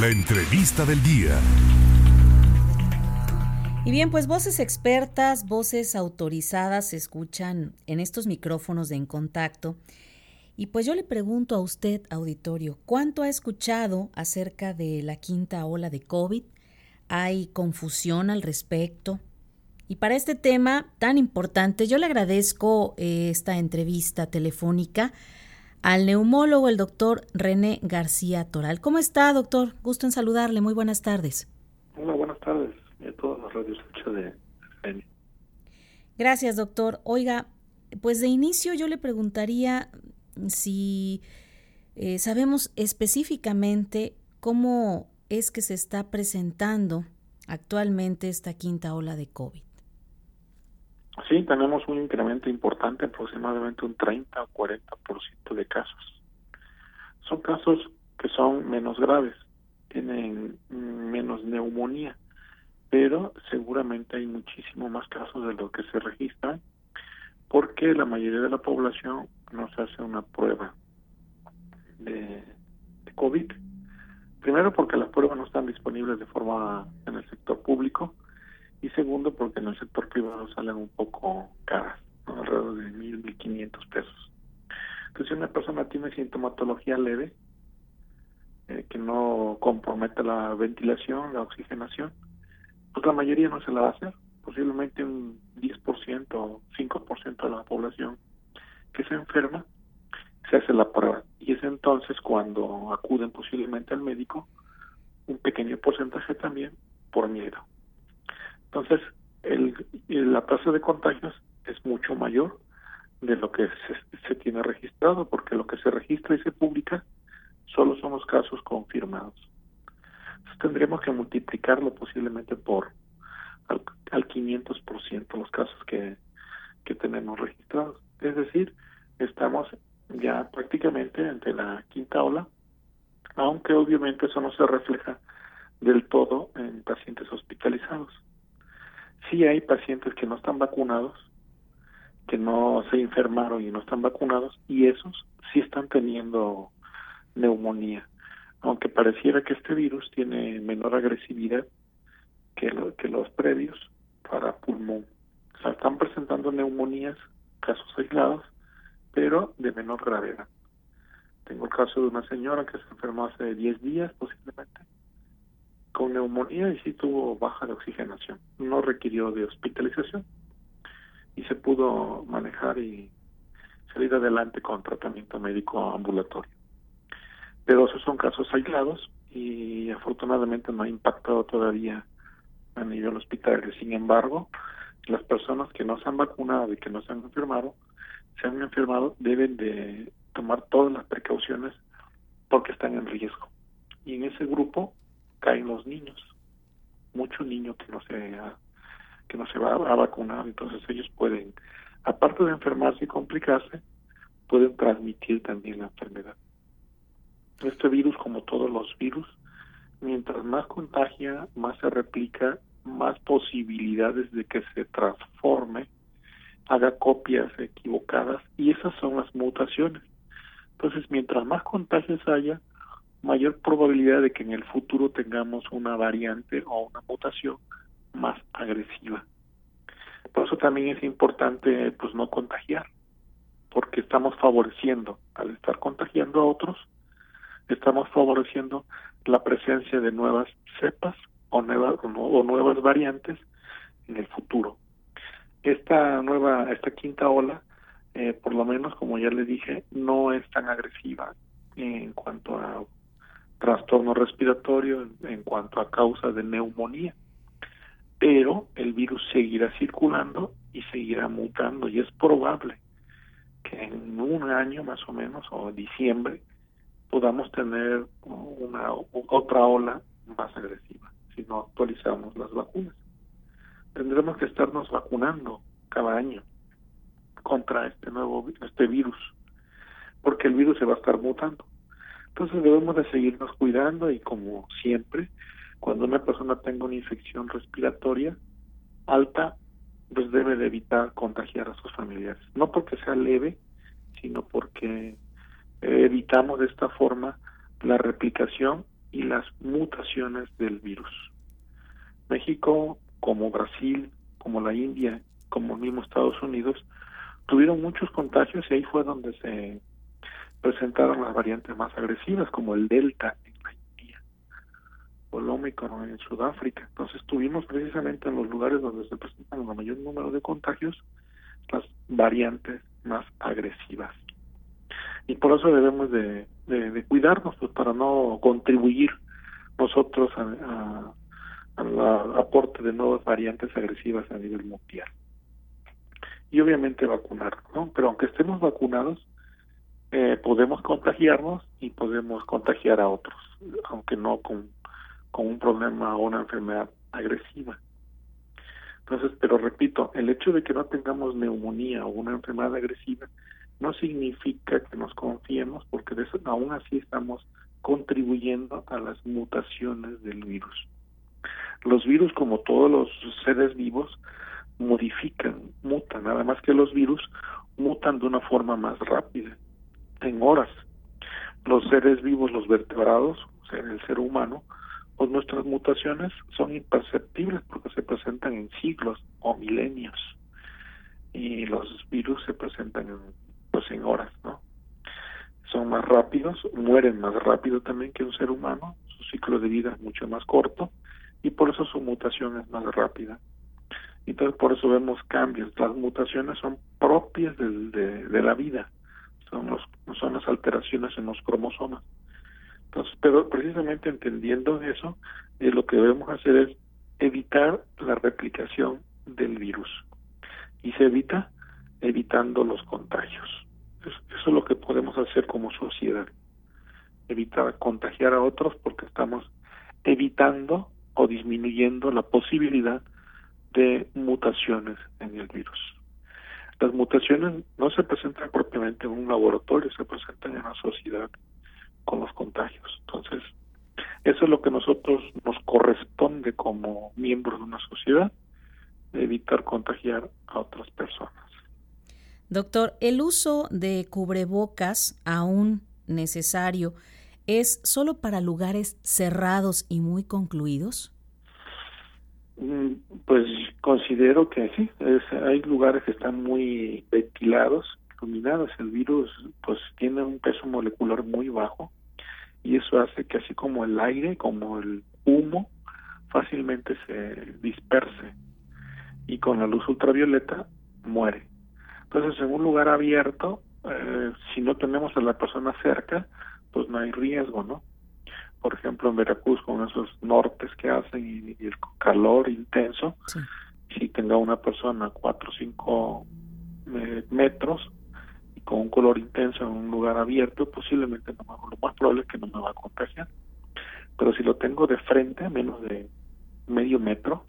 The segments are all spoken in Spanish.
La entrevista del día. Y bien, pues voces expertas, voces autorizadas se escuchan en estos micrófonos de En Contacto. Y pues yo le pregunto a usted, auditorio, ¿cuánto ha escuchado acerca de la quinta ola de COVID? ¿Hay confusión al respecto? Y para este tema tan importante, yo le agradezco eh, esta entrevista telefónica al neumólogo, el doctor René García Toral. ¿Cómo está, doctor? Gusto en saludarle. Muy buenas tardes. Hola, buenas tardes. A todos los radioescuchas de Gracias, doctor. Oiga, pues de inicio yo le preguntaría si eh, sabemos específicamente cómo es que se está presentando actualmente esta quinta ola de COVID. Tenemos un incremento importante, aproximadamente un 30 o 40% de casos. Son casos que son menos graves, tienen menos neumonía, pero seguramente hay muchísimo más casos de lo que se registran porque la mayoría de la población no se hace una prueba de COVID. Primero porque las pruebas no están disponibles de forma en el sector público y segundo porque en el sector privado salen un poco caras, alrededor de mil, mil quinientos pesos. Entonces, si una persona tiene sintomatología leve, eh, que no compromete la ventilación, la oxigenación, pues la mayoría no se la va a hacer. Posiblemente un 10% o 5% de la población que se enferma se hace la prueba. Y es entonces cuando acuden posiblemente al médico, un pequeño porcentaje también por miedo. Entonces, el, la tasa de contagios es mucho mayor de lo que se, tiene registrado, porque lo que se registra y se publica solo son los casos confirmados. Entonces, tendríamos que multiplicarlo posiblemente por al, al 500% los casos que, que tenemos registrados. Es decir, estamos ya prácticamente ante la quinta ola, aunque obviamente eso no se refleja del todo en pacientes hospitalizados sí hay pacientes que no están vacunados, que no se enfermaron y no están vacunados, y esos sí están teniendo neumonía, aunque pareciera que este virus tiene menor agresividad que, los previos para pulmón. O sea, están presentando neumonías, casos aislados, pero de menor gravedad. Tengo el caso de una señora que se enfermó hace 10 días posiblemente con neumonía y sí tuvo baja de oxigenación. No requirió de hospitalización y se pudo manejar y salir adelante con tratamiento médico ambulatorio. Pero esos son casos aislados y afortunadamente no ha impactado todavía a nivel hospitalario. Sin embargo, las personas que no se han vacunado y que no se han enfermado, se han enfermado, deben de tomar todas las precauciones porque están en riesgo. Y en ese grupo caen los niños. Mucho niño que no se que no se va a vacunar, entonces ellos pueden, aparte de enfermarse y complicarse, pueden transmitir también la enfermedad. Este virus, como todos los virus, mientras más contagia, más se replica, más posibilidades de que se transforme, haga copias equivocadas, y esas son las mutaciones. Entonces, mientras más contagios haya, mayor probabilidad de que en el futuro tengamos una variante o una mutación más agresiva. Por eso también es importante pues no contagiar, porque estamos favoreciendo, al estar contagiando a otros, estamos favoreciendo la presencia de nuevas cepas o nuevas, o nuevas variantes en el futuro. Esta nueva, esta quinta ola, eh, por lo menos como ya le dije, no es tan agresiva en cuanto a trastorno respiratorio en, cuanto a causa de neumonía. Pero el virus seguirá circulando y seguirá mutando y es probable que en un año más o menos o diciembre podamos tener una otra ola más agresiva si no actualizamos las vacunas. Tendremos que estarnos vacunando cada año contra este nuevo este virus porque el virus se va a estar mutando. Entonces debemos de seguirnos cuidando y como siempre, cuando una persona tenga una infección respiratoria alta, pues debe de evitar contagiar a sus familiares. No porque sea leve, sino porque evitamos de esta forma la replicación y las mutaciones del virus. México, como Brasil, como la India, como el mismo Estados Unidos, tuvieron muchos contagios y ahí fue donde se presentaron las variantes más agresivas, como el Delta en la India o el Omicron en Sudáfrica. Entonces tuvimos precisamente en los lugares donde se presentan el mayor número de contagios las variantes más agresivas. Y por eso debemos de, cuidarnos pues, para no contribuir nosotros a, al aporte de nuevas variantes agresivas a nivel mundial. Y obviamente vacunar, ¿no? Pero aunque estemos vacunados, eh, podemos contagiarnos y podemos contagiar a otros, aunque no con, con un problema o una enfermedad agresiva. Entonces, pero repito, el hecho de que no tengamos neumonía o una enfermedad agresiva no significa que nos confiemos porque de eso, aún así estamos contribuyendo a las mutaciones del virus. Los virus, como todos los seres vivos, modifican, mutan, nada más que los virus mutan de una forma más rápida, en horas. Los seres vivos, los vertebrados, o sea, el ser humano, pues nuestras mutaciones son imperceptibles porque se presentan en siglos o milenios y los virus se presentan en, pues en horas, ¿no? Son más rápidos, mueren más rápido también que un ser humano, su ciclo de vida es mucho más corto y por eso su mutación es más rápida. Entonces por eso vemos cambios. Las mutaciones son propias de, de la vida, son, los, son las alteraciones en los cromosomas. Entonces, pero precisamente entendiendo eso, eh, lo que debemos hacer es evitar la replicación del virus. Y se evita evitando los contagios. Eso, es lo que podemos hacer como sociedad. Evitar contagiar a otros porque estamos evitando o disminuyendo la posibilidad de mutaciones en el virus. Las mutaciones no se presentan propiamente en un laboratorio, se presentan en la sociedad con los contagios. Entonces, eso es lo que nosotros nos corresponde como miembros de una sociedad, evitar contagiar a otras personas. Doctor, ¿el uso de cubrebocas aún necesario es solo para lugares cerrados y muy concluidos? Mm, pues considero que sí, hay lugares que están muy ventilados, iluminados. El virus pues tiene un peso molecular muy bajo y eso hace que así como el aire, como el humo, fácilmente se disperse y con la luz ultravioleta muere. Entonces, en un lugar abierto, eh, si no tenemos a la persona cerca, pues no hay riesgo, ¿no? Por ejemplo, en Veracruz, con esos nortes que hacen y, el calor intenso, si tenga una persona a 4 o 5 eh, metros, con un color intenso en un lugar abierto, posiblemente no lo más probable es que no me va a contagiar. Pero si lo tengo de frente, a menos de medio metro,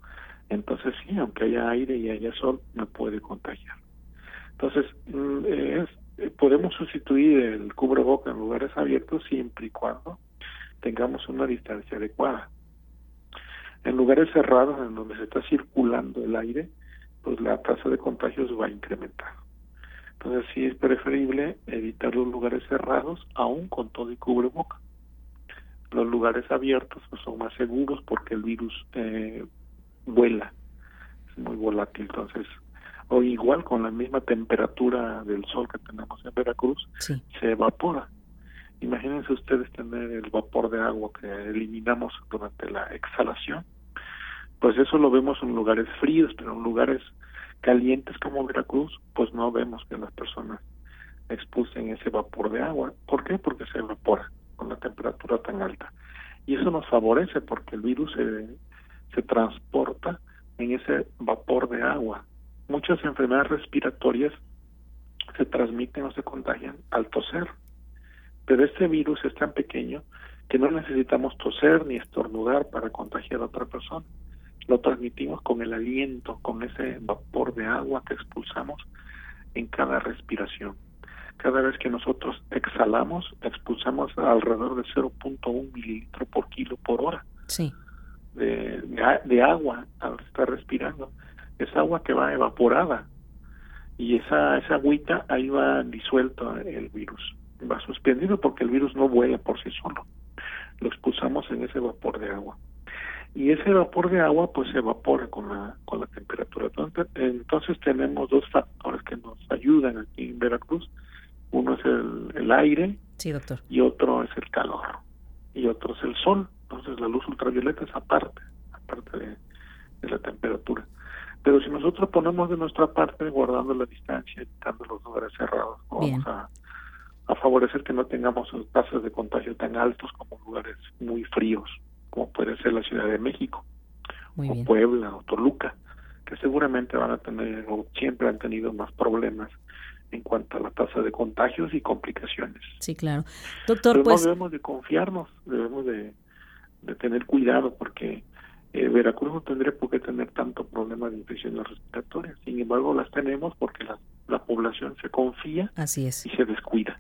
entonces sí, aunque haya aire y haya sol, me puede contagiar. Entonces, mm, es, eh, podemos sustituir el cubreboca en lugares abiertos siempre y cuando tengamos una distancia adecuada. En lugares cerrados, en donde se está circulando el aire, pues la tasa de contagios va a incrementar. Entonces sí es preferible evitar los lugares cerrados, aún con todo y cubreboca. Los lugares abiertos pues, son más seguros porque el virus eh, vuela, es muy volátil. Entonces, o igual con la misma temperatura del sol que tenemos en Veracruz, se evapora. Imagínense ustedes tener el vapor de agua que eliminamos durante la exhalación. Pues eso lo vemos en lugares fríos, pero en lugares calientes como Veracruz, pues no vemos que las personas expulsen ese vapor de agua. ¿Por qué? Porque se evapora con la temperatura tan alta. Y eso nos favorece porque el virus se, se transporta en ese vapor de agua. Muchas enfermedades respiratorias se transmiten o se contagian al toser. Pero este virus es tan pequeño que no necesitamos toser ni estornudar para contagiar a otra persona lo transmitimos con el aliento, con ese vapor de agua que expulsamos en cada respiración. Cada vez que nosotros exhalamos, expulsamos alrededor de 0.1 mililitro por kilo por hora sí. de, de, agua al estar respirando. Es agua que va evaporada y esa, esa agüita ahí va disuelto el virus, va suspendido porque el virus no vuela por sí solo. lo expulsamos en ese vapor de agua. Y ese vapor de agua pues se evapora con la, con la temperatura. Entonces, entonces tenemos dos factores que nos ayudan aquí en Veracruz. Uno es el, el aire sí, doctor. y otro es el calor y otro es el sol. Entonces la luz ultravioleta es aparte, aparte de, de la temperatura. Pero si nosotros ponemos de nuestra parte, guardando la distancia, evitando los lugares cerrados, vamos a, a, favorecer que no tengamos tasas de contagio tan altos como lugares muy fríos, como puede ser la Ciudad de México, o Puebla, o Toluca, que seguramente van a tener, o siempre han tenido más problemas en cuanto a la tasa de contagios y complicaciones. Sí, claro. Doctor, pues... No debemos de confiarnos, debemos de, de tener cuidado porque eh, Veracruz no tendría por qué tener tanto problema de infecciones respiratorias. Sin embargo, las tenemos porque la, la población se confía Así es. y se descuida.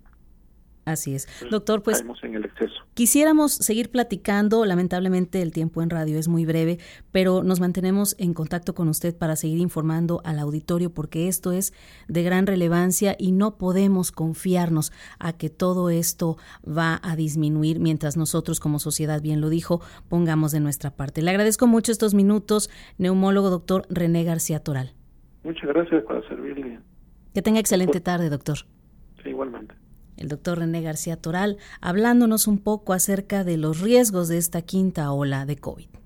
Así es. Doctor, pues en el exceso. quisiéramos seguir platicando. Lamentablemente el tiempo en radio es muy breve, pero nos mantenemos en contacto con usted para seguir informando al auditorio porque esto es de gran relevancia y no podemos confiarnos a que todo esto va a disminuir mientras nosotros como sociedad, bien lo dijo, pongamos de nuestra parte. Le agradezco mucho estos minutos, neumólogo doctor René García Toral. Muchas gracias para servirle. Que tenga excelente tarde, doctor. Sí, igualmente el doctor René García Toral, hablándonos un poco acerca de los riesgos de esta quinta ola de COVID.